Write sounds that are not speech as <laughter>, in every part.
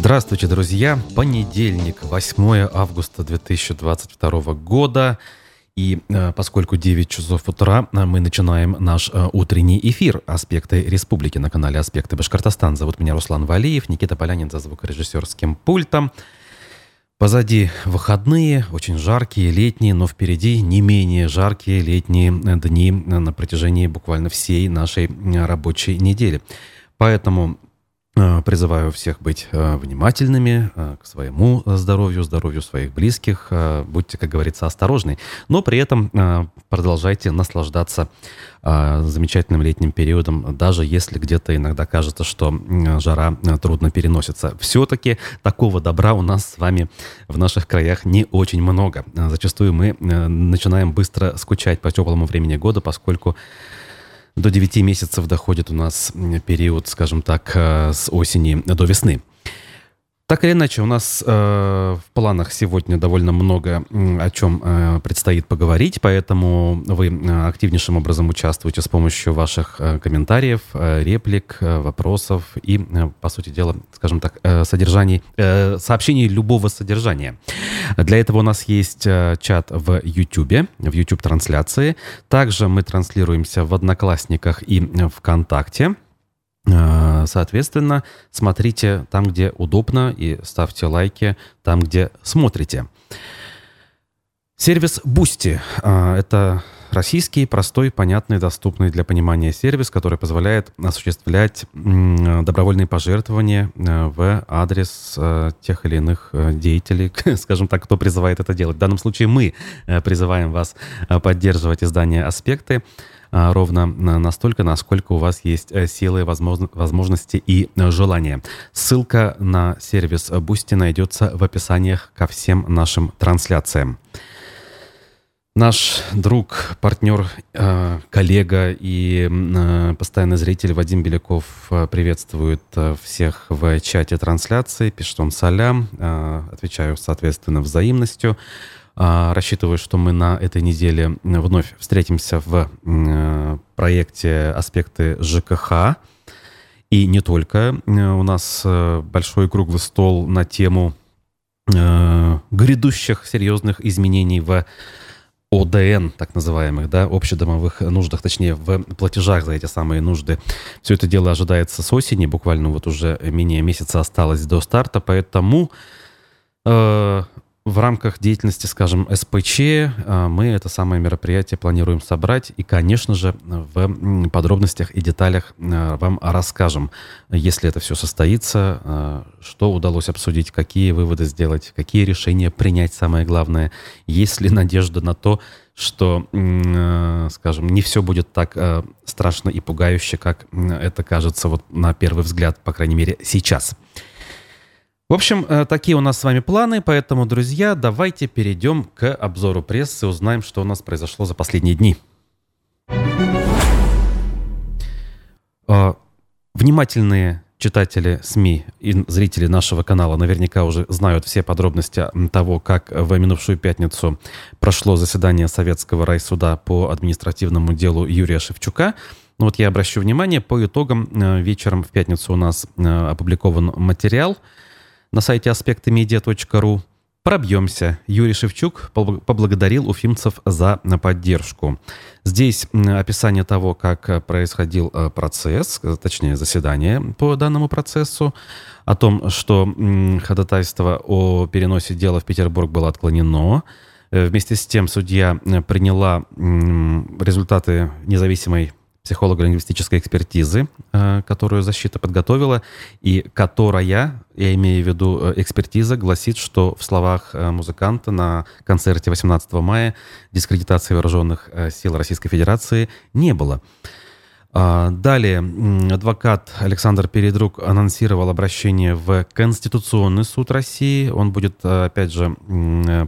Здравствуйте, друзья! Понедельник, 8 августа 2022 года. И э, поскольку 9 часов утра, э, мы начинаем наш э, утренний эфир «Аспекты республики» на канале «Аспекты Башкортостан». Зовут меня Руслан Валиев, Никита Полянин за звукорежиссерским пультом. Позади выходные, очень жаркие, летние, но впереди не менее жаркие летние дни на протяжении буквально всей нашей рабочей недели. Поэтому призываю всех быть э, внимательными э, к своему здоровью, здоровью своих близких. Будьте, как говорится, осторожны. Но при этом продолжайте наслаждаться замечательным летним периодом, даже если где-то иногда кажется, что жара трудно переносится. Все-таки такого добра у нас с вами в наших краях не очень много. Зачастую мы начинаем быстро скучать по теплому времени года, поскольку до 9 месяцев доходит у нас период, скажем так, э, с осени до весны. Так или иначе, у нас э, в планах сегодня довольно много о чем э, предстоит поговорить, поэтому вы э, активнейшим образом участвуете с помощью ваших э, комментариев, э, реплик, э, вопросов и, э, по сути дела, скажем так, э, содержаний, э, сообщений любого содержания. Для этого у нас есть э, чат в YouTube, в YouTube-трансляции. Также мы транслируемся в Одноклассниках и ВКонтакте. Э, соответственно, смотрите там, где удобно, и ставьте лайки там, где смотрите. Сервис Boosty э, – это российский, простой, понятный, доступный для понимания сервис, который позволяет осуществлять добровольные пожертвования э, в адрес тех или иных деятелей, <laughs> скажем так, кто призывает это делать. В данном случае мы призываем вас поддерживать издание «Аспекты», ровно настолько, насколько у вас есть э, силы, возможности и э, желания. Ссылка на сервис Boosty найдется в описаниях ко всем нашим трансляциям. Наш друг, партнер, э, коллега и постоянный зритель Вадим Беляков приветствует всех в чате трансляции. Пишет он салям. Отвечаю, соответственно, взаимностью. А, рассчитываю, что мы на этой неделе вновь встретимся в э, проекте «Аспекты ЖКХ». И не только. Э, у нас э, большой круглый стол на тему грядущих серьезных изменений в ОДН, так называемых, да, общедомовых нуждах, точнее, в платежах за эти самые нужды. Все это дело ожидается с осени, буквально вот уже менее месяца осталось до старта, поэтому в рамках деятельности, скажем, СПЧ а, мы это самое мероприятие планируем собрать и, конечно же, в подробностях и деталях а, вам расскажем, если это все состоится, а, что удалось обсудить, какие выводы сделать, какие решения принять, самое главное, есть ли надежда на то, что, скажем, не все будет так страшно и пугающе, как это кажется вот на первый взгляд, по крайней мере, сейчас. В общем, э, такие у нас с вами планы, поэтому, друзья, давайте перейдем к обзору прессы, узнаем, что у нас произошло за последние дни. Э, внимательные читатели СМИ и зрители нашего канала наверняка уже знают все подробности того, как в минувшую пятницу прошло заседание Советского райсуда по административному делу Юрия Шевчука. Ну вот я обращу внимание, по итогам э, вечером в пятницу у нас опубликован материал – на сайте аспектымедиа.ру. Пробьемся. Юрий Шевчук поблагодарил уфимцев за поддержку. Здесь описание того, как происходил э, процесс, точнее заседание по данному процессу, о том, что ходатайство о переносе дела в Петербург было отклонено. Э, вместе с тем судья приняла результаты независимой психолого-лингвистической экспертизы, э, которую защита подготовила, и которая, я имею в виду э, экспертиза, гласит, что в словах э, музыканта на концерте 18 мая дискредитации вооруженных сил Российской Федерации не было. А, далее адвокат Александр Передрук анонсировал обращение в Конституционный суд России. Он будет, э, опять же,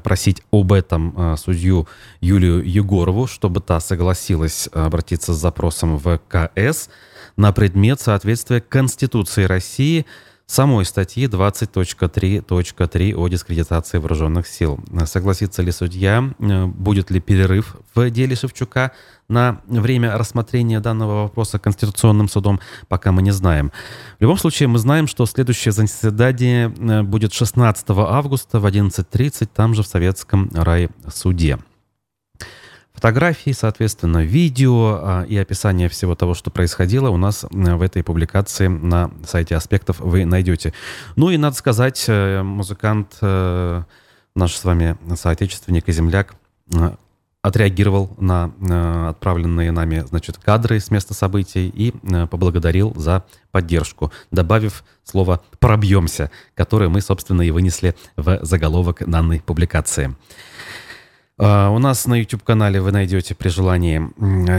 просить об этом э, судью Юлию Егорову, чтобы та согласилась обратиться с запросом в КС на предмет соответствия Конституции России самой статьи 20.3.3 о дискредитации вооруженных сил. Согласится ли судья, э, будет ли перерыв в деле Шевчука на время рассмотрения данного вопроса Конституционным судом, пока мы не знаем. В любом случае, мы знаем, что следующее заседание э, будет 16 августа в 11.30 там же в Советском райсуде. Фотографии, соответственно, видео а, и описание всего того, что происходило у нас в этой публикации на сайте «Аспектов» вы найдете. Ну и, надо сказать, э, музыкант, э, наш с вами соотечественник и земляк, э, отреагировал на отправленные нами, значит, кадры с места событий и поблагодарил за поддержку, добавив слово «пробьемся», которое мы, собственно, и вынесли в заголовок данной публикации. А, у нас на YouTube-канале вы найдете при желании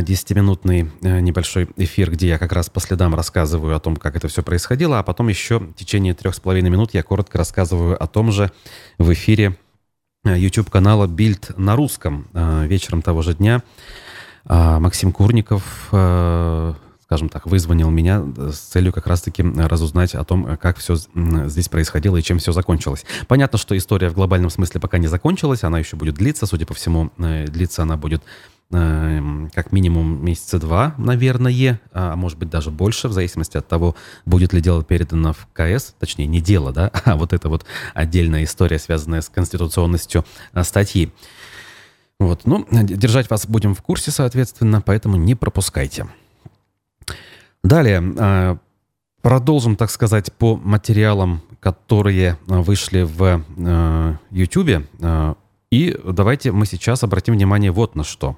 10-минутный э, небольшой эфир, где я как раз по следам рассказываю о том, как это все происходило, а потом еще в течение трех с половиной минут я коротко рассказываю о том же в эфире э, YouTube-канала «Бильд на русском». Э, вечером того же дня а, Максим Курников скажем так, вызвонил меня э, с целью как раз-таки разузнать о том, как все здесь происходило и чем все закончилось. Понятно, что история в глобальном смысле пока не закончилась, она еще будет длиться, судя по всему, э, длиться она будет э, как минимум месяца два, наверное, а может быть даже больше, в зависимости от того, будет ли дело передано в КС, точнее, не дело, да, <laughs> а вот это вот отдельная история, связанная с конституционностью статьи. Вот, ну, держать вас будем в курсе, соответственно, поэтому не пропускайте. Далее, а, продолжим, так сказать, по материалам, которые а, вышли в YouTube. А, и давайте мы сейчас обратим внимание вот на что.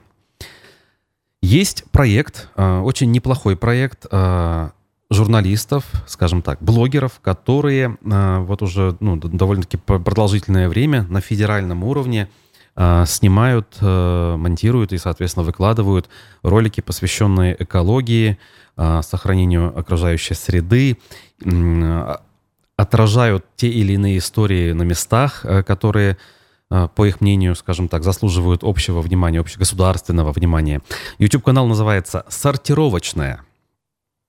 Есть проект, очень неплохой проект журналистов, скажем так, блогеров, которые вот уже ну, довольно-таки продолжительное время на федеральном уровне снимают, монтируют и, соответственно, выкладывают ролики, посвященные экологии, сохранению окружающей среды, отражают те или иные истории на местах, э, которые э, по их мнению, скажем так, заслуживают общего внимания, общегосударственного внимания. YouTube-канал называется «Сортировочная».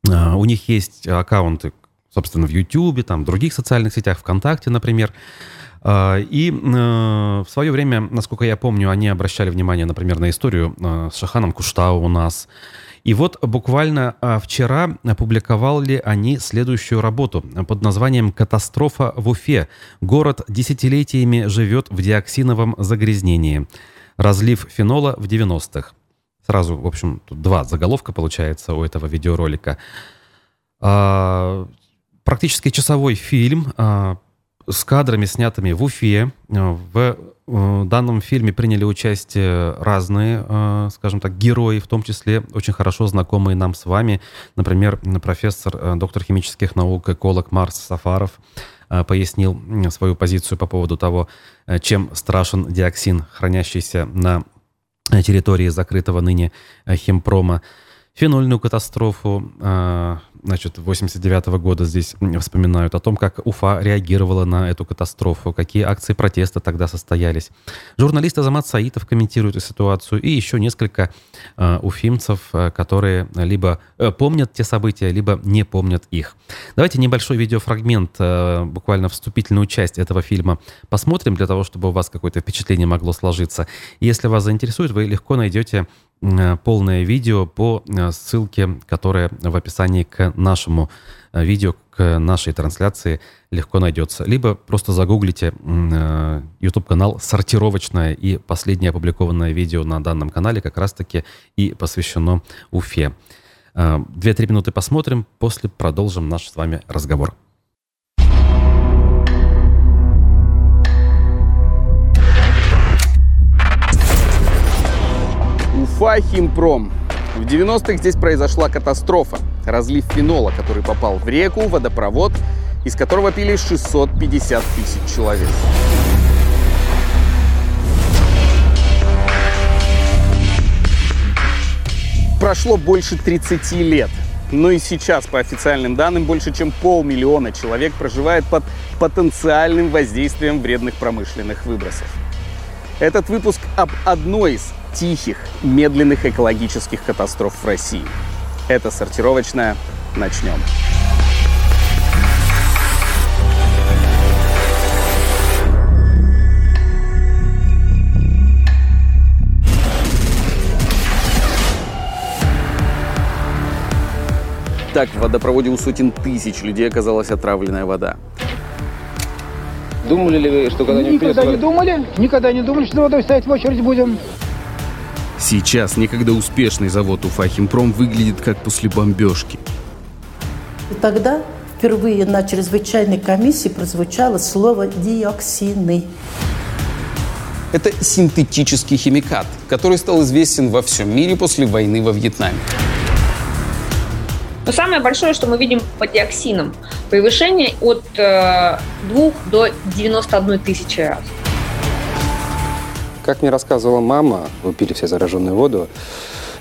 А, у них есть аккаунты, собственно, в YouTube, там, в других социальных сетях, ВКонтакте, например. А, и э, в свое время, насколько я помню, они обращали внимание, например, на историю с Шаханом Куштау у нас, и вот буквально а, вчера опубликовали они следующую работу под названием «Катастрофа в Уфе. Город десятилетиями живет в диоксиновом загрязнении. Разлив фенола в 90-х». Сразу, в общем, тут два заголовка получается у этого видеоролика. А, практически часовой фильм а, с кадрами, снятыми в Уфе. В в данном фильме приняли участие разные, э, скажем так, герои, в том числе очень хорошо знакомые нам с вами. Например, профессор, э, доктор химических наук, эколог Марс Сафаров э, пояснил свою позицию по поводу того, чем страшен диоксин, хранящийся на территории закрытого ныне химпрома. Фенольную катастрофу значит, 89 -го года здесь вспоминают о том, как Уфа реагировала на эту катастрофу, какие акции протеста тогда состоялись. Журналист Азамат Саитов комментирует ситуацию, и еще несколько э, уфимцев, э, которые либо э, помнят те события, либо не помнят их. Давайте небольшой видеофрагмент, э, буквально вступительную часть этого фильма посмотрим, для того, чтобы у вас какое-то впечатление могло сложиться. Если вас заинтересует, вы легко найдете полное видео по э, ссылке, которая в описании к нашему э, видео, к нашей трансляции легко найдется. Либо просто загуглите YouTube-канал «Сортировочное» и последнее опубликованное видео на данном канале как раз-таки и посвящено Уфе. Две-три минуты посмотрим, после продолжим наш с вами разговор. Уфа Химпром. В 90-х здесь произошла катастрофа. Разлив фенола, который попал в реку, водопровод, из которого пили 650 тысяч человек. Прошло больше 30 лет. Но и сейчас, по официальным данным, больше чем полмиллиона человек проживает под потенциальным воздействием вредных промышленных выбросов. Этот выпуск об одной из тихих, медленных экологических катастроф в России. Это сортировочная. Начнем. Так, в водопроводе у сотен тысяч людей оказалась отравленная вода. Думали ли вы, что когда-нибудь Никогда придется- не думали, никогда не думали, что водой стоять в очередь будем. Сейчас некогда успешный завод Уфахимпром выглядит как после бомбежки. И тогда впервые на чрезвычайной комиссии прозвучало слово «диоксины». Это синтетический химикат, который стал известен во всем мире после войны во Вьетнаме. Но самое большое, что мы видим по диоксинам, превышение от э, 2 до 91 тысячи раз. Как мне рассказывала мама, вы пили все зараженную воду,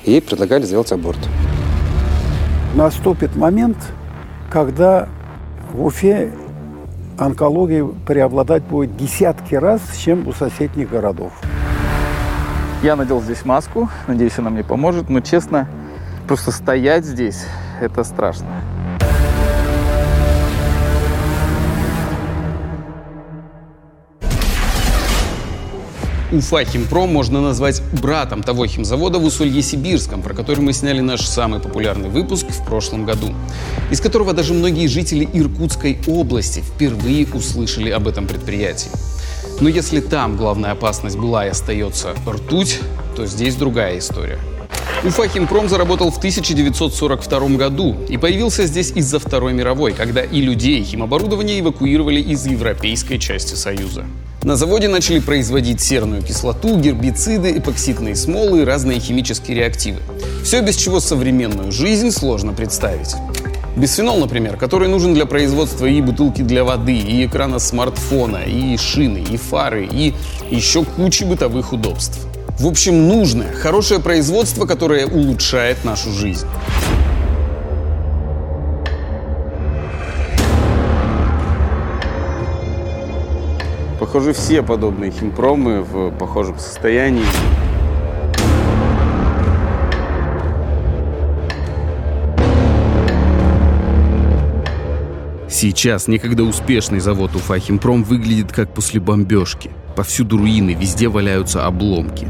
ей предлагали сделать аборт. Наступит момент, когда в Уфе онкология преобладать будет десятки раз, чем у соседних городов. Я надел здесь маску, надеюсь, она мне поможет, но честно, просто стоять здесь – это страшно. Уфа Химпром можно назвать братом того химзавода в Усолье-Сибирском, про который мы сняли наш самый популярный выпуск в прошлом году, из которого даже многие жители Иркутской области впервые услышали об этом предприятии. Но если там главная опасность была и остается ртуть, то здесь другая история. Уфа Химпром заработал в 1942 году и появился здесь из-за Второй мировой, когда и людей, и химоборудование эвакуировали из европейской части Союза. На заводе начали производить серную кислоту, гербициды, эпоксидные смолы и разные химические реактивы. Все, без чего современную жизнь сложно представить. Бисфенол, например, который нужен для производства и бутылки для воды, и экрана смартфона, и шины, и фары, и еще кучи бытовых удобств. В общем, нужное, хорошее производство, которое улучшает нашу жизнь. Похоже, все подобные химпромы в похожем состоянии. Сейчас некогда успешный завод Уфахимпром выглядит как после бомбежки. Повсюду руины, везде валяются обломки.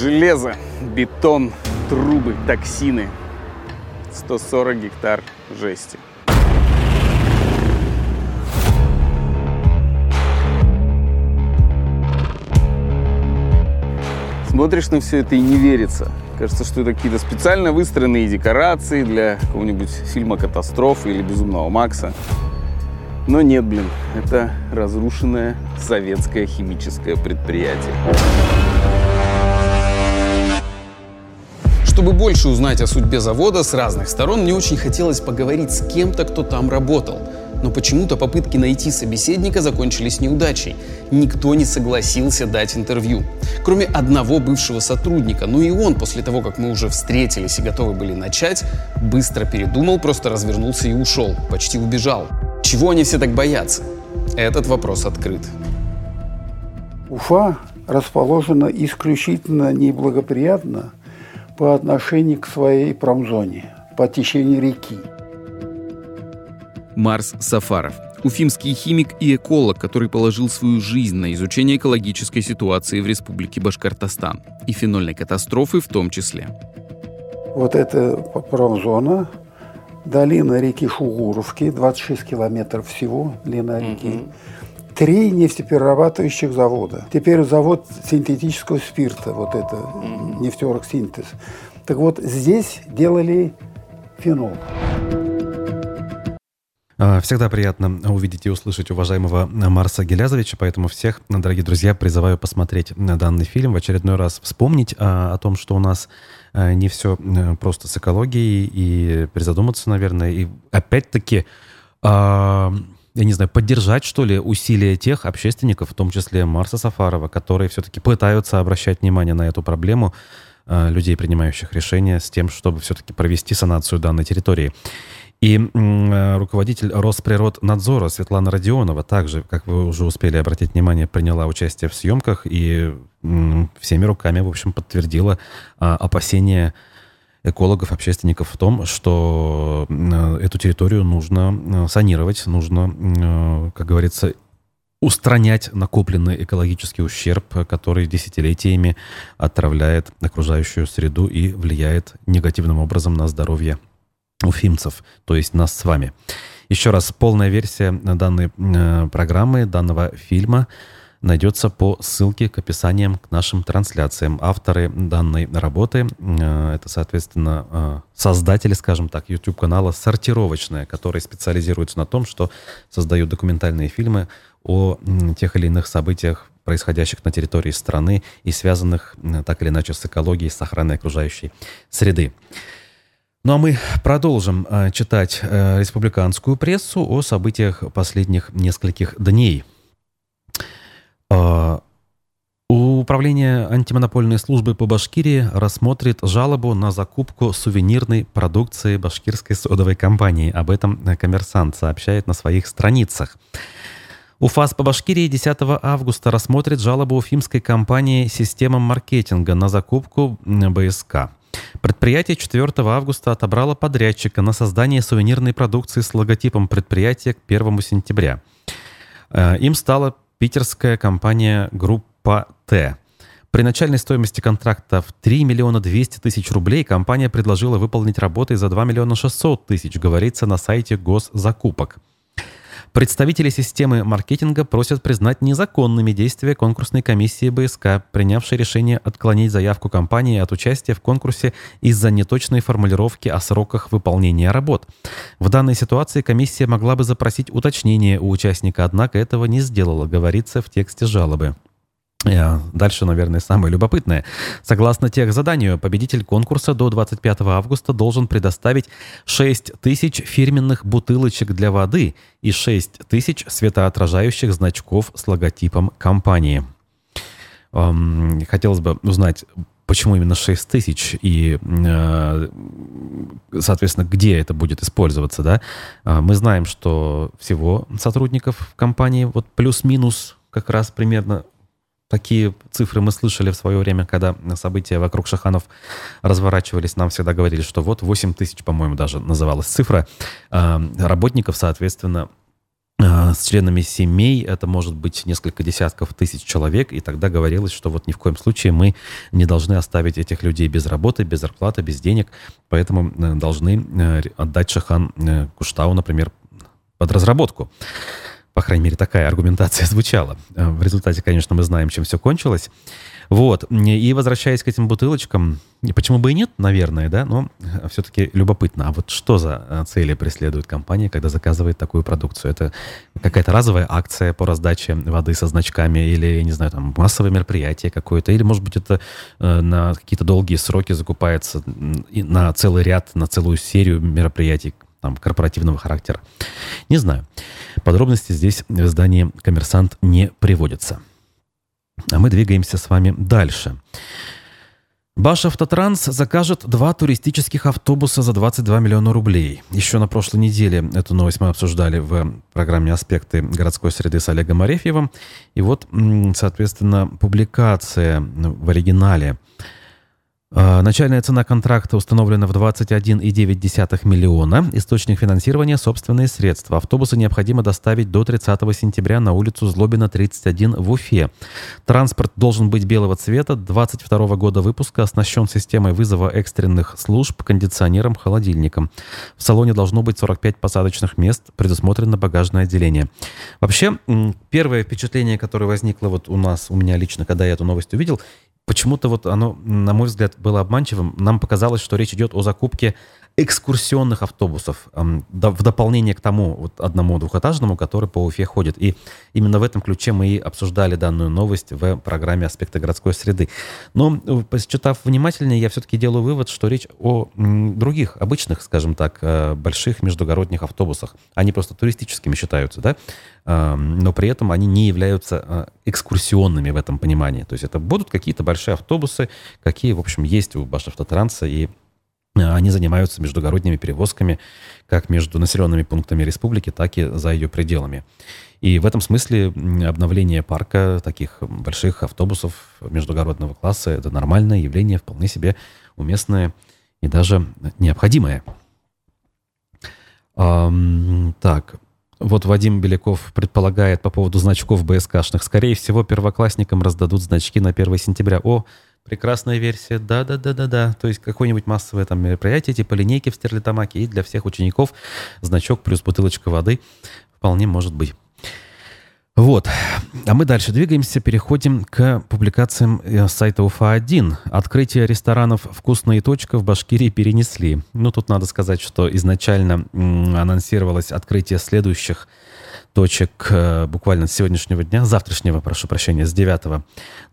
Железо, бетон, трубы, токсины. 140 гектар жести. Смотришь на все это и не верится. Кажется, что это какие-то специально выстроенные декорации для какого-нибудь фильма «Катастрофа» или «Безумного Макса». Но нет, блин, это разрушенное советское химическое предприятие. Чтобы больше узнать о судьбе завода с разных сторон, мне очень хотелось поговорить с кем-то, кто там работал. Но почему-то попытки найти собеседника закончились неудачей. Никто не согласился дать интервью. Кроме одного бывшего сотрудника. Ну и он, после того, как мы уже встретились и готовы были начать, быстро передумал, просто развернулся и ушел. Почти убежал. Чего они все так боятся? Этот вопрос открыт. Уфа расположена исключительно неблагоприятно по отношению к своей промзоне, по течению реки. Марс Сафаров. Уфимский химик и эколог, который положил свою жизнь на изучение экологической ситуации в Республике Башкортостан и фенольной катастрофы в том числе. Вот эта промзона, долина реки Шугуровки, 26 километров всего длина реки, три нефтеперерабатывающих завода. Теперь завод синтетического спирта, вот это, нефтероксинтез. Так вот, здесь делали фенол. А, Всегда приятно увидеть и услышать уважаемого Марса Гелязовича, поэтому всех, дорогие друзья, призываю посмотреть на данный фильм, в очередной раз вспомнить а, о том, что у нас а, не все а, просто с экологией, и призадуматься, наверное, и опять-таки, а, я не знаю, поддержать, что ли, усилия тех общественников, в том числе Марса Сафарова, которые все-таки пытаются обращать внимание на эту проблему людей, принимающих решения, с тем, чтобы все-таки провести санацию данной территории. И м, руководитель Росприроднадзора Светлана Родионова также, как вы уже успели обратить внимание, приняла участие в съемках и всеми руками, в общем, подтвердила а, опасения экологов, общественников в том, что м, эту территорию нужно э, санировать, нужно, э, как говорится, устранять накопленный экологический ущерб, который десятилетиями отравляет окружающую среду и влияет негативным образом на здоровье уфимцев, то есть нас с вами. Еще раз, полная версия данной э, программы, данного фильма найдется по ссылке к описаниям к нашим трансляциям. Авторы данной работы э, это, соответственно, э, создатели, скажем так, YouTube-канала «Сортировочная», который специализируется на том, что создают документальные фильмы о тех или иных событиях, происходящих на территории страны и связанных так или иначе с экологией, с охраной окружающей среды. Ну а мы продолжим э, читать э, республиканскую прессу о событиях последних нескольких дней. Э, Управление антимонопольной службы по Башкирии рассмотрит жалобу на закупку сувенирной продукции башкирской содовой компании. Об этом коммерсант сообщает на своих страницах. УФАС по Башкирии 10 августа рассмотрит жалобу уфимской компании «Система маркетинга» на закупку БСК. Предприятие 4 августа отобрало подрядчика на создание сувенирной продукции с логотипом предприятия к 1 сентября. Э, им стала питерская компания «Группа Т». При начальной стоимости контракта в 3 миллиона 200 тысяч рублей компания предложила выполнить работы за 2 миллиона 600 тысяч, говорится на сайте госзакупок. Представители системы маркетинга просят признать незаконными действия конкурсной комиссии БСК, принявшей решение отклонить заявку компании от участия в конкурсе из-за неточной формулировки о сроках выполнения работ. В данной ситуации комиссия могла бы запросить уточнение у участника, однако этого не сделала, говорится в тексте жалобы. Э, дальше, наверное, самое любопытное. Согласно тех заданию, победитель конкурса до 25 августа должен предоставить 6 тысяч фирменных бутылочек для воды и 6 тысяч светоотражающих значков с логотипом компании. Хотелось бы узнать, почему именно 6 тысяч и, э, соответственно, где это будет использоваться, да? А, мы знаем, что всего сотрудников компании вот плюс-минус как раз примерно Такие цифры мы слышали в свое время, когда события вокруг Шаханов разворачивались. Нам всегда говорили, что вот 8 тысяч, по-моему, даже называлась цифра а, работников, соответственно, а, с членами семей это может быть несколько десятков тысяч человек, и тогда говорилось, что вот ни в коем случае мы не должны оставить этих людей без работы, без зарплаты, без денег, поэтому э, должны э, отдать Шахан э, Куштау, например, под разработку. По крайней мере, такая аргументация <laughs> звучала. Э, в результате, конечно, мы знаем, чем все кончилось. Вот. И возвращаясь к этим бутылочкам, почему бы и нет, наверное, да, но все-таки любопытно. А вот что за э, цели преследует компания, когда заказывает такую продукцию? Это какая-то разовая акция по раздаче воды со значками или, не знаю, там, массовое мероприятие какое-то? Или, может быть, это э, на какие-то долгие сроки закупается на целый ряд, на целую серию мероприятий, там, корпоративного характера. Не знаю. Подробности здесь в издании «Коммерсант» не приводятся. А мы двигаемся с вами дальше. Башавтотранс закажет два туристических автобуса за 22 миллиона рублей. Еще на прошлой неделе эту новость мы обсуждали в программе «Аспекты городской среды» с Олегом Арефьевым. И вот, соответственно, публикация в оригинале – начальная цена контракта установлена в 21,9 миллиона. Источник финансирования – собственные средства. Автобусы необходимо доставить до 30 сентября на улицу Злобина, 31 в Уфе. Транспорт должен быть белого цвета, 22 года выпуска, оснащен системой вызова экстренных служб, кондиционером, холодильником. В салоне должно быть 45 посадочных мест, предусмотрено багажное отделение. Вообще, первое впечатление, которое возникло вот у нас, у меня лично, когда я эту новость увидел, почему-то вот оно, на мой взгляд, было обманчивым. Нам показалось, что речь идет о закупке экскурсионных автобусов в дополнение к тому вот одному двухэтажному, который по Уфе ходит. И именно в этом ключе мы и обсуждали данную новость в программе «Аспекты городской среды». Но, э, почитав внимательнее, я все-таки делаю вывод, что речь о других, обычных, скажем так, э, больших междугородних автобусах. Они просто туристическими считаются, да? но при этом они не являются э, экскурсионными в этом понимании. То есть это будут какие-то большие автобусы, какие, в общем, есть у Башавтотранса и они занимаются междугородними перевозками как между населенными пунктами республики, так и за ее пределами. И в этом смысле обновление парка таких больших автобусов междугородного класса – это нормальное явление, вполне себе уместное и даже необходимое. Эм, так, вот Вадим Беляков предполагает по поводу значков БСКшных. Скорее всего, первоклассникам раздадут значки на 1 сентября. О, Прекрасная версия, да-да-да-да-да. То есть какое-нибудь массовое там мероприятие, типа линейки в Стерлитамаке, и для всех учеников значок плюс бутылочка воды вполне может быть. Вот. А мы дальше двигаемся, переходим к публикациям э, сайта УФА-1. Открытие ресторанов «Вкусная точка» в Башкирии перенесли. Ну, тут надо сказать, что изначально анонсировалось открытие следующих точек э, буквально с сегодняшнего дня, завтрашнего, прошу прощения, с 9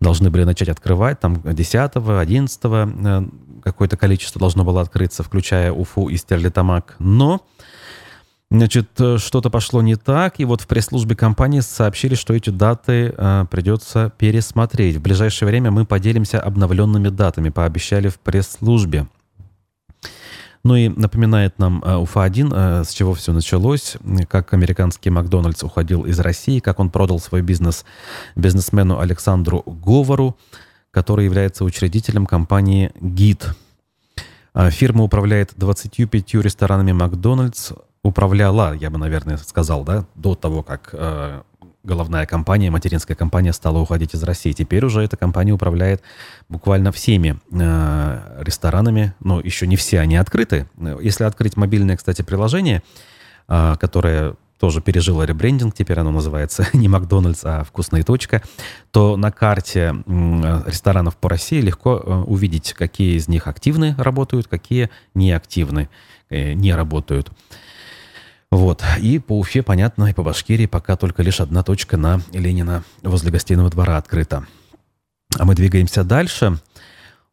должны были начать открывать, там 10 11 э, какое-то количество должно было открыться, включая Уфу и Стерлитамак. Но Значит, э, что-то пошло не так, и вот в пресс-службе компании сообщили, что эти даты придется пересмотреть. В ближайшее время мы поделимся обновленными датами, пообещали в пресс-службе. Ну и напоминает нам э, УФА-1, э, с чего все началось, как американский Макдональдс уходил из России, как он продал свой бизнес бизнесмену Александру Говору, который является учредителем компании ГИД. Э, фирма управляет 25 ресторанами Макдональдс, управляла, я бы, наверное, сказал, да, до того, как головная компания, материнская компания стала уходить из России. Теперь уже эта компания управляет буквально всеми э, ресторанами, но еще не все они открыты. Если открыть мобильное, кстати, приложение, э, которое тоже пережило ребрендинг, теперь оно называется <laughs> не Макдональдс, а «Вкусная точка», то на карте ресторанов по России легко э, увидеть, какие из них активны работают, какие неактивны, э, не работают. Вот. И по Уфе, понятно, и по Башкирии пока только лишь одна точка на Ленина возле гостиного двора открыта. А мы двигаемся дальше.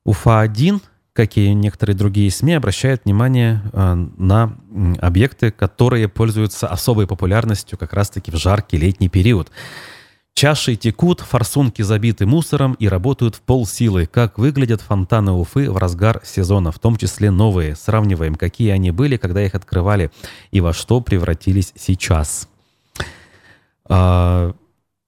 Уфа-1, как и некоторые другие СМИ, обращает внимание э, на объекты, которые пользуются особой популярностью как раз-таки в жаркий летний период. Чаши текут, форсунки забиты мусором и работают в полсилы. Как выглядят фонтаны Уфы в разгар сезона, в том числе новые. Сравниваем, какие они были, когда их открывали, и во что превратились сейчас. А,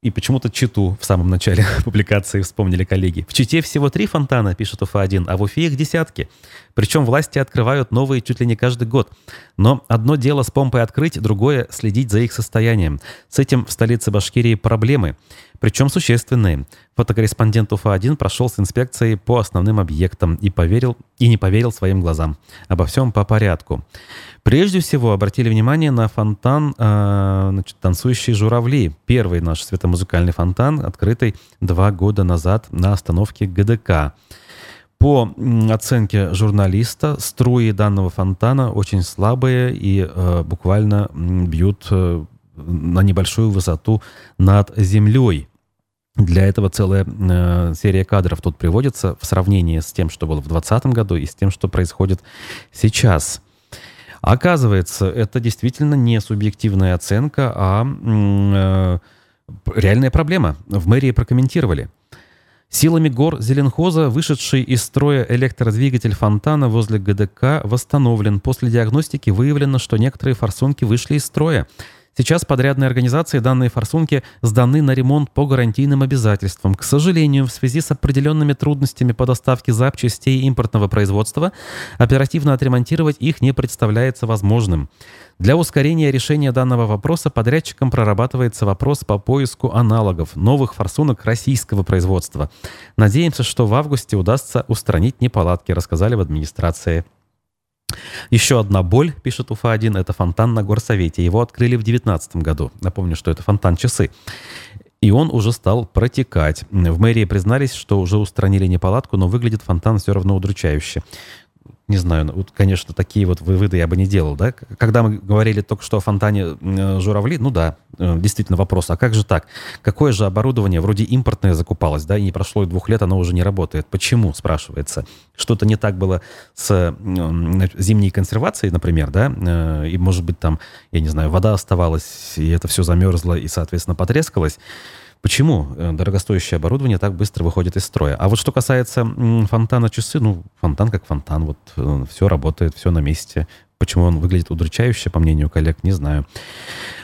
и почему-то Читу в самом начале <laughs> публикации вспомнили коллеги. В Чите всего три фонтана, пишет УФА-1, а в Уфе их десятки. Причем власти открывают новые чуть ли не каждый год. Но одно дело с помпой открыть, другое — следить за их состоянием. С этим в столице Башкирии проблемы причем существенные. Фотокорреспондент УФА-1 прошел с инспекцией по основным объектам и, поверил, и не поверил своим глазам. Обо всем по порядку. Прежде всего обратили внимание на фонтан э, значит, «Танцующие журавли». Первый наш светомузыкальный фонтан, открытый два года назад на остановке ГДК. По оценке журналиста, струи данного фонтана очень слабые и э, буквально бьют э, на небольшую высоту над землей. Для этого целая э, серия кадров тут приводится в сравнении с тем, что было в 2020 году и с тем, что происходит сейчас. Оказывается, это действительно не субъективная оценка, а э, реальная проблема. В мэрии прокомментировали. Силами гор Зеленхоза вышедший из строя электродвигатель фонтана возле ГДК восстановлен. После диагностики выявлено, что некоторые форсунки вышли из строя. Сейчас подрядной организации данные форсунки сданы на ремонт по гарантийным обязательствам. К сожалению, в связи с определенными трудностями по доставке запчастей импортного производства, оперативно отремонтировать их не представляется возможным. Для ускорения решения данного вопроса подрядчиком прорабатывается вопрос по поиску аналогов новых форсунок российского производства. Надеемся, что в августе удастся устранить неполадки, рассказали в администрации. Еще одна боль, пишет Уфа-1, это фонтан на горсовете. Его открыли в 2019 году. Напомню, что это фонтан часы. И он уже стал протекать. В мэрии признались, что уже устранили неполадку, но выглядит фонтан все равно удручающе не знаю, ну, вот, конечно, такие вот выводы я бы не делал, да. Когда мы говорили только что о фонтане э, журавли, ну да, э, действительно вопрос, а как же так? Какое же оборудование вроде импортное закупалось, да, и не прошло и двух лет, оно уже не работает. Почему, спрашивается? Что-то не так было с э, зимней консервацией, например, да, и, может быть, там, я не знаю, вода оставалась, и это все замерзло и, соответственно, потрескалось. Почему э, дорогостоящее оборудование так быстро выходит из строя? А вот что касается фонтана часы, ну, фонтан как фонтан, вот э, все работает, все на месте. Почему он выглядит удручающе, по мнению коллег, не знаю.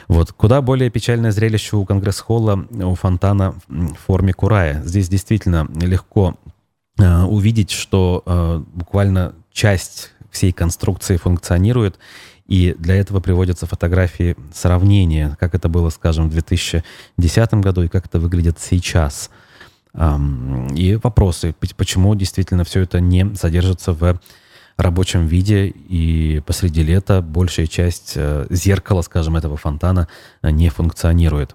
Вот. Куда более печальное зрелище у Конгресс-холла, у фонтана в форме курая. Здесь действительно легко э, увидеть, что э, буквально часть всей конструкции функционирует, и для этого приводятся фотографии сравнения, как это было, скажем, в 2010 году и как это выглядит сейчас. И вопросы, почему действительно все это не содержится в рабочем виде, и посреди лета большая часть э, зеркала, скажем, этого фонтана э, не функционирует.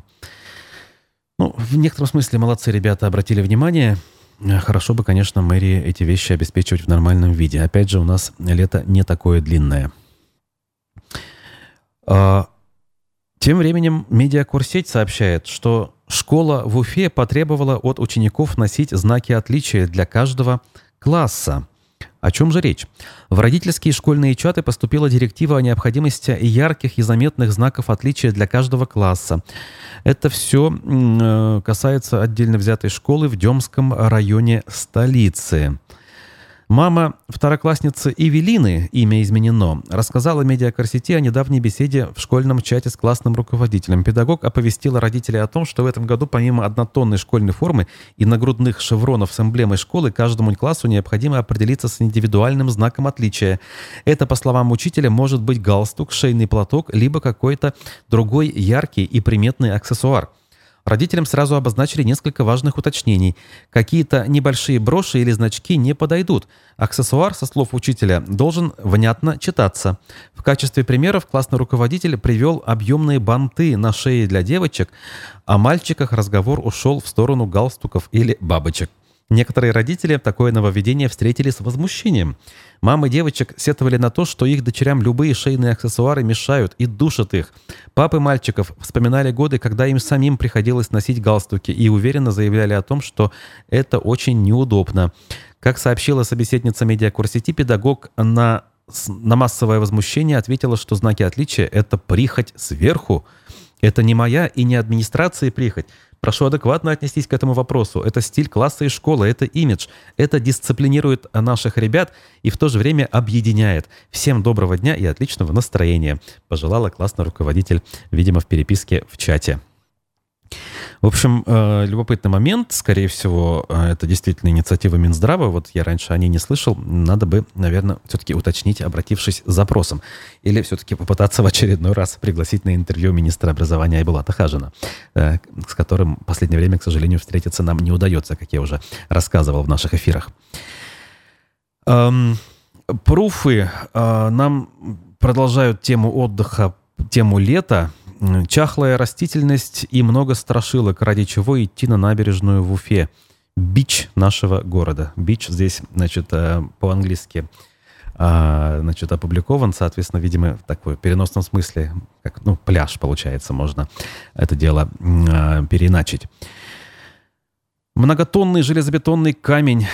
Ну, в некотором смысле молодцы ребята обратили внимание. Э, хорошо бы, конечно, мэрии эти вещи обеспечивать в нормальном виде. Опять же, у нас лето не такое длинное. А, тем временем медиакурсеть сообщает, что школа в Уфе потребовала от учеников носить знаки отличия для каждого класса. О чем же речь? В родительские школьные чаты поступила директива о необходимости ярких и заметных знаков отличия для каждого класса. Это все э, касается отдельно взятой школы в Демском районе столицы. Мама второклассницы Эвелины, имя изменено, рассказала медиакарсете о недавней беседе в школьном чате с классным руководителем. Педагог оповестила родителей о том, что в этом году помимо однотонной школьной формы и нагрудных шевронов с эмблемой школы, каждому классу необходимо определиться с индивидуальным знаком отличия. Это, по словам учителя, может быть галстук, шейный платок, либо какой-то другой яркий и приметный аксессуар – Родителям сразу обозначили несколько важных уточнений. Какие-то небольшие броши или значки не подойдут. Аксессуар, со слов учителя, должен внятно читаться. В качестве примеров классный руководитель привел объемные банты на шее для девочек, о мальчиках разговор ушел в сторону галстуков или бабочек. Некоторые родители такое нововведение встретили с возмущением. Мамы девочек сетовали на то, что их дочерям любые шейные аксессуары мешают и душат их. Папы мальчиков вспоминали годы, когда им самим приходилось носить галстуки и уверенно заявляли о том, что это очень неудобно. Как сообщила собеседница медиакурсети, педагог на, на массовое возмущение ответила, что знаки отличия – это прихоть сверху. Это не моя и не администрации прихоть. Прошу адекватно отнестись к этому вопросу. Это стиль класса и школы, это имидж. Это дисциплинирует наших ребят и в то же время объединяет. Всем доброго дня и отличного настроения. Пожелала классный руководитель, видимо, в переписке в чате. В общем, э, любопытный момент. Скорее всего, э, это действительно инициатива Минздрава. Вот я раньше о ней не слышал. Надо бы, наверное, все-таки уточнить, обратившись с запросом. Или все-таки попытаться в очередной раз пригласить на интервью министра образования Айбулата Хажина, э, с которым в последнее время, к сожалению, встретиться нам не удается, как я уже рассказывал в наших эфирах. Эм, пруфы нам продолжают тему отдыха, тему лета Чахлая растительность и много страшилок, ради чего идти на набережную в Уфе. Бич нашего города. Бич здесь, значит, э, по-английски а, значит, опубликован, соответственно, видимо, в такой переносном смысле, как, ну, пляж, получается, можно это дело а, переиначить. Многотонный железобетонный камень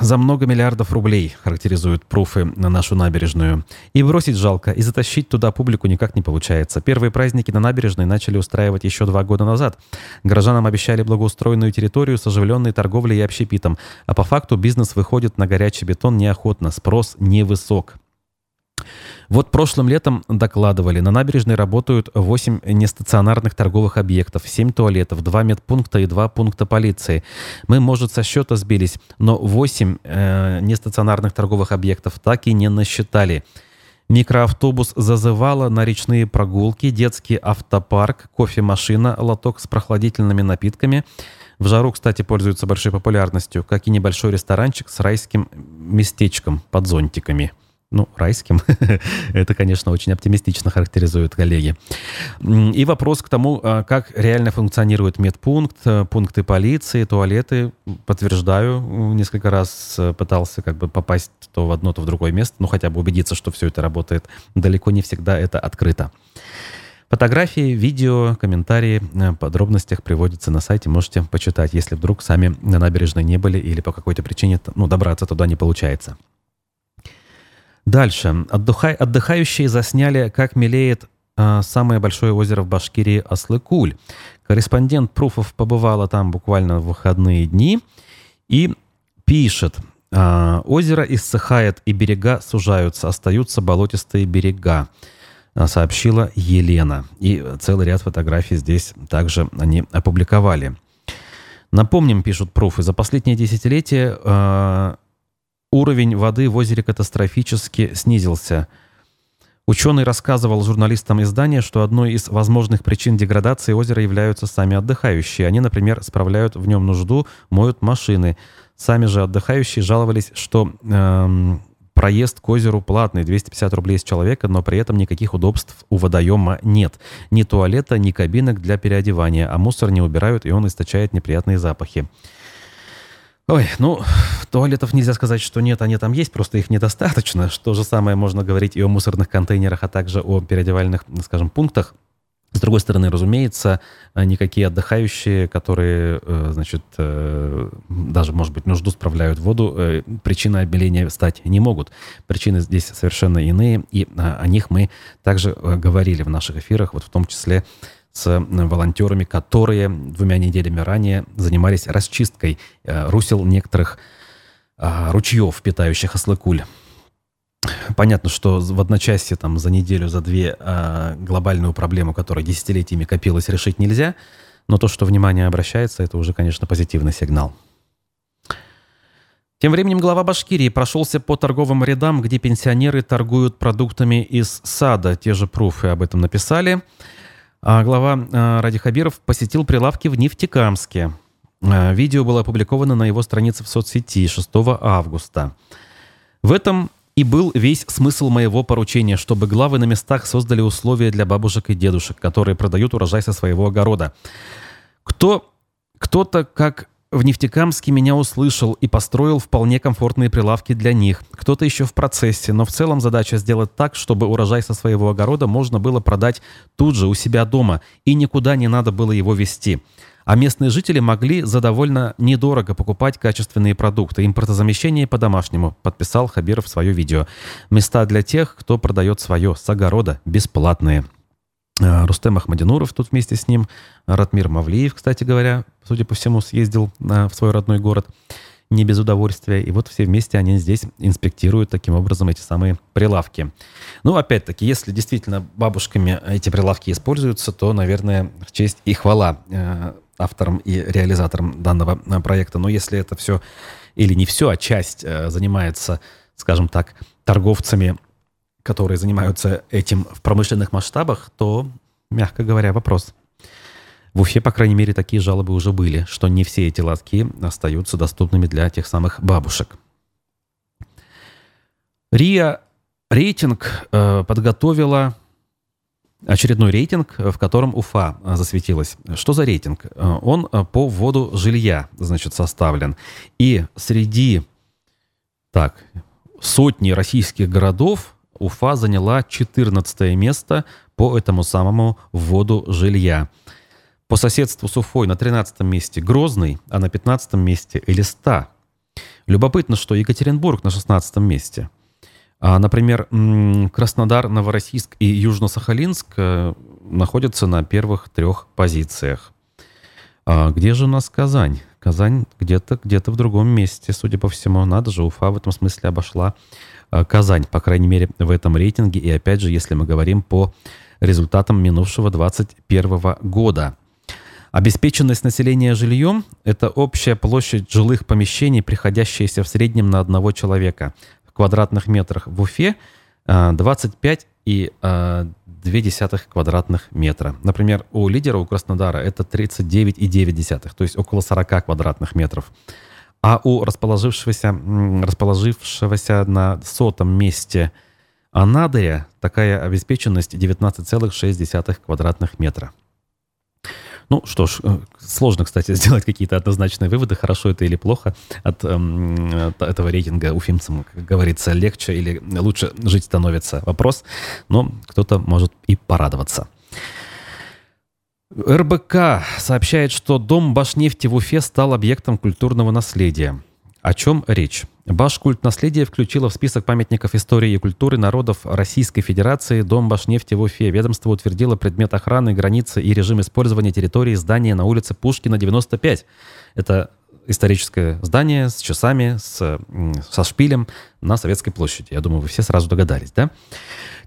за много миллиардов рублей, характеризуют пруфы на нашу набережную. И бросить жалко, и затащить туда публику никак не получается. Первые праздники на набережной начали устраивать еще два года назад. Горожанам обещали благоустроенную территорию с оживленной торговлей и общепитом. А по факту бизнес выходит на горячий бетон неохотно, спрос невысок. Вот прошлым летом докладывали, на набережной работают 8 нестационарных торговых объектов, 7 туалетов, 2 медпункта и 2 пункта полиции. Мы, может, со счета сбились, но 8 э, нестационарных торговых объектов так и не насчитали. Микроавтобус зазывало на речные прогулки, детский автопарк, кофемашина, лоток с прохладительными напитками. В жару, кстати, пользуется большой популярностью, как и небольшой ресторанчик с райским местечком под зонтиками ну, райским. <laughs> Это, конечно, очень оптимистично характеризуют коллеги. И вопрос к тому, а, как реально функционирует медпункт, э, пункты полиции, туалеты. Подтверждаю, несколько раз э, пытался как бы попасть то в одно, то в другое место, ну, хотя бы убедиться, что все это работает. Далеко не всегда это открыто. Фотографии, видео, комментарии э, в подробностях приводятся на сайте. Можете почитать, если вдруг сами на набережной не были или по какой-то причине ну, добраться туда не получается. Дальше. Отдыхай, отдыхающие засняли, как мелеет э, самое большое озеро в Башкирии Аслыкуль. Корреспондент Пруфов побывала там буквально в выходные дни и пишет. Э, озеро иссыхает и берега сужаются, остаются болотистые берега сообщила Елена. И целый ряд фотографий здесь также они опубликовали. Напомним, пишут пруфы, за последние десятилетия э, уровень воды в озере катастрофически снизился. Ученый рассказывал журналистам издания, что одной из возможных причин деградации озера являются сами отдыхающие. Они, например, справляют в нем нужду, моют машины. Сами же отдыхающие жаловались, что эм, проезд к озеру платный, 250 рублей с человека, но при этом никаких удобств у водоема нет. Ни туалета, ни кабинок для переодевания, а мусор не убирают, и он источает неприятные запахи. Ой, ну, туалетов нельзя сказать, что нет, они там есть, просто их недостаточно. То же самое можно говорить и о мусорных контейнерах, а также о переодевальных, скажем, пунктах. С другой стороны, разумеется, никакие отдыхающие, которые, э, значит, э, даже, может быть, нужду справляют воду, э, причиной обмеления стать не могут. Причины здесь совершенно иные, и о них мы также говорили в наших эфирах, вот в том числе с волонтерами, которые двумя неделями ранее занимались расчисткой э, русел некоторых а, ручьев, питающих Аслыкуль. Понятно, что в одночасье там, за неделю, за две а, глобальную проблему, которая десятилетиями копилась, решить нельзя, но то, что внимание обращается, это уже, конечно, позитивный сигнал. Тем временем глава Башкирии прошелся по торговым рядам, где пенсионеры торгуют продуктами из сада. Те же пруфы об этом написали. А глава а, Ради Хабиров посетил прилавки в Нефтекамске. А, видео было опубликовано на его странице в соцсети 6 августа. В этом и был весь смысл моего поручения, чтобы главы на местах создали условия для бабушек и дедушек, которые продают урожай со своего огорода. Кто, кто-то, как в Нефтекамске меня услышал и построил вполне комфортные прилавки для них. Кто-то еще в процессе, но в целом задача сделать так, чтобы урожай со своего огорода можно было продать тут же у себя дома, и никуда не надо было его везти. А местные жители могли за довольно недорого покупать качественные продукты. Импортозамещение по-домашнему, подписал Хабиров свое видео. Места для тех, кто продает свое с огорода, бесплатные. А, Рустем Ахмадинуров тут вместе с ним, Ратмир Мавлиев, кстати говоря, судя по всему, съездил в свой родной город не без удовольствия. И вот все вместе они здесь инспектируют таким образом эти самые прилавки. Ну, опять-таки, если действительно бабушками эти прилавки используются, то, наверное, честь и хвала э, авторам и реализаторам данного э, проекта. Но если это все, или не все, а часть э, занимается, скажем так, торговцами которые занимаются этим в промышленных масштабах, то, мягко говоря, вопрос. В Уфе, по крайней мере, такие жалобы уже были, что не все эти лотки остаются доступными для тех самых бабушек. РИА рейтинг э, подготовила очередной рейтинг, в котором Уфа засветилась. Что за рейтинг? Э, он э, по вводу жилья, значит, составлен. И среди так, сотни российских городов Уфа заняла 14 место по этому самому вводу жилья. По соседству с Уфой на 13 месте Грозный, а на 15 месте Элиста. Любопытно, что Екатеринбург на 16 месте. А, например, Краснодар, Новороссийск и Южно-Сахалинск э, находятся на первых трех позициях. А где же у нас Казань? Казань где-то где-то в другом месте, судя по всему. Надо же, Уфа в этом смысле обошла Казань, по крайней мере, в этом рейтинге. И опять же, если мы говорим по результатам минувшего 2021 года. Обеспеченность населения жильем – это общая площадь жилых помещений, приходящаяся в среднем на одного человека. В квадратных метрах в Уфе 25,2 э, квадратных метра. Например, у лидера, у Краснодара, это 39,9, то есть около 40 квадратных метров. А у расположившегося, расположившегося на сотом месте Анадыря такая обеспеченность 19,6 квадратных метра. Ну что ж, э, сложно, кстати, <laughs> сделать какие-то однозначные выводы, хорошо это или плохо от, эм, от этого рейтинга уфимцам, как говорится, легче или лучше жить становится вопрос, но кто-то может и порадоваться. РБК сообщает, что дом Башнефти в Уфе стал объектом культурного наследия. О чем речь? Башкульт наследия включила в список памятников истории и культуры народов Российской Федерации Дом Башнефти в Уфе. Ведомство утвердило предмет охраны, границы и режим использования территории здания на улице Пушкина, 95. Это историческое здание с часами, с, со шпилем, на Советской площади. Я думаю, вы все сразу догадались, да?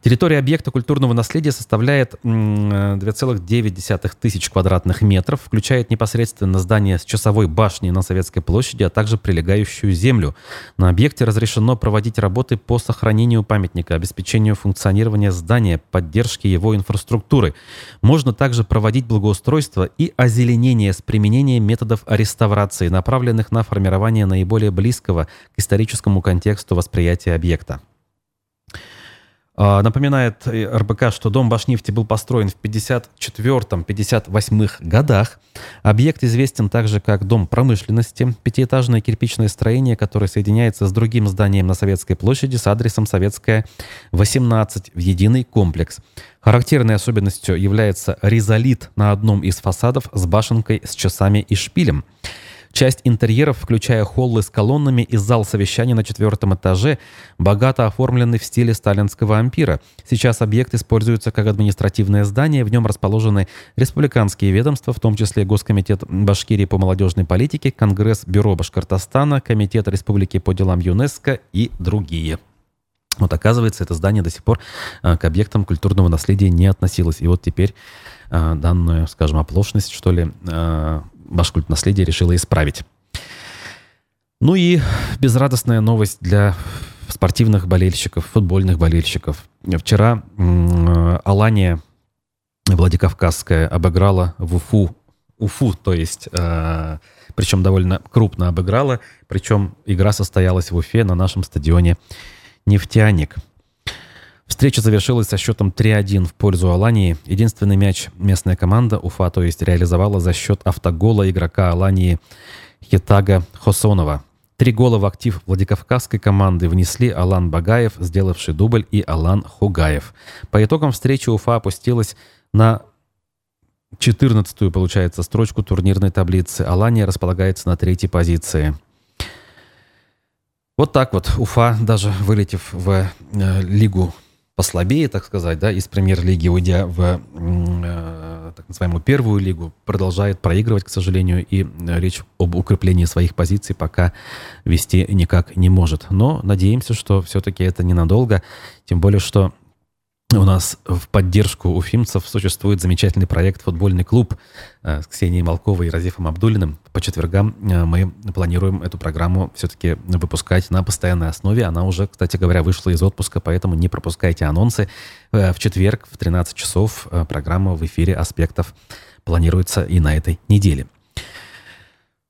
Территория объекта культурного наследия составляет 2,9 тысяч квадратных метров, включает непосредственно здание с часовой башней на Советской площади, а также прилегающую землю. На объекте разрешено проводить работы по сохранению памятника, обеспечению функционирования здания, поддержке его инфраструктуры. Можно также проводить благоустройство и озеленение с применением методов реставрации, направленных на формирование наиболее близкого к историческому контексту восприятия объекта. А, напоминает РБК, что дом Башнефти был построен в 54-58 годах. Объект известен также как дом промышленности, пятиэтажное кирпичное строение, которое соединяется с другим зданием на Советской площади с адресом Советская, 18 в единый комплекс. Характерной особенностью является ризолит на одном из фасадов с башенкой с часами и шпилем. Часть интерьеров, включая холлы с колоннами и зал совещаний на четвертом этаже, богато оформлены в стиле сталинского ампира. Сейчас объект используется как административное здание. В нем расположены республиканские ведомства, в том числе Госкомитет Башкирии по молодежной политике, Конгресс Бюро Башкортостана, Комитет Республики по делам ЮНЕСКО и другие. Вот оказывается, это здание до сих пор а, к объектам культурного наследия не относилось. И вот теперь а, данную, скажем, оплошность, что ли, а, Башкульт наследие решила исправить. Ну и безрадостная новость для спортивных болельщиков, футбольных болельщиков. Вчера Алания Владикавказская обыграла в Уфу. Уфу, то есть, э, причем довольно крупно обыграла. Причем игра состоялась в Уфе на нашем стадионе «Нефтяник». Встреча завершилась со счетом 3-1 в пользу Алании. Единственный мяч местная команда Уфа, то есть реализовала за счет автогола игрока Алании Хитага Хосонова. Три гола в актив Владикавказской команды внесли Алан Багаев, сделавший дубль, и Алан Хугаев. По итогам встречи Уфа опустилась на 14-ю, получается, строчку турнирной таблицы. Алания располагается на третьей позиции. Вот так вот Уфа, даже вылетев в э, лигу послабее, так сказать, да, из премьер-лиги, уйдя в э, так называемую первую лигу, продолжает проигрывать, к сожалению, и речь об укреплении своих позиций пока вести никак не может. Но надеемся, что все-таки это ненадолго, тем более, что у нас в поддержку уфимцев существует замечательный проект «Футбольный клуб» э, с Ксенией Малковой и Разифом Абдулиным. По четвергам э, мы планируем эту программу все-таки выпускать на постоянной основе. Она уже, кстати говоря, вышла из отпуска, поэтому не пропускайте анонсы. Э, в четверг в 13 часов программа в эфире «Аспектов» планируется и на этой неделе.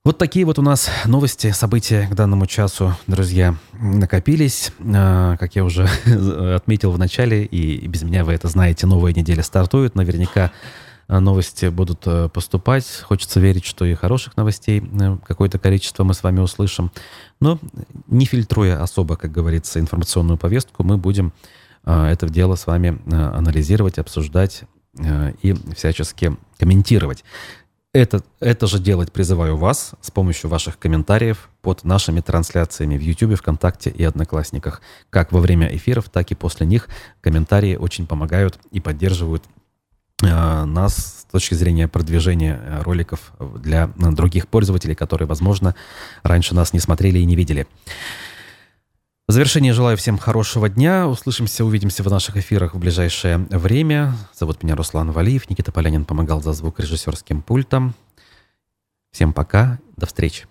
Вот такие вот у нас новости, события к данному часу, друзья, накопились. А, как я уже <laughs> отметил в начале, и без меня вы это знаете, новая неделя стартует. Наверняка а, новости будут э, поступать. Хочется верить, что и хороших новостей э, какое-то количество мы с вами услышим. Но не фильтруя особо, как говорится, информационную повестку, мы будем а, это дело с вами анализировать, обсуждать и всячески комментировать. Это, это же делать призываю вас с помощью ваших комментариев под нашими трансляциями в YouTube, ВКонтакте и Одноклассниках. Как во время эфиров, так и после них комментарии очень помогают и поддерживают э, нас с точки зрения продвижения э, роликов для других пользователей, которые, возможно, раньше нас не смотрели и не видели. В завершение желаю всем хорошего дня. Услышимся, увидимся в наших эфирах в ближайшее время. Зовут меня Руслан Валиев. Никита Полянин помогал за звук режиссерским пультом. Всем пока. До встречи.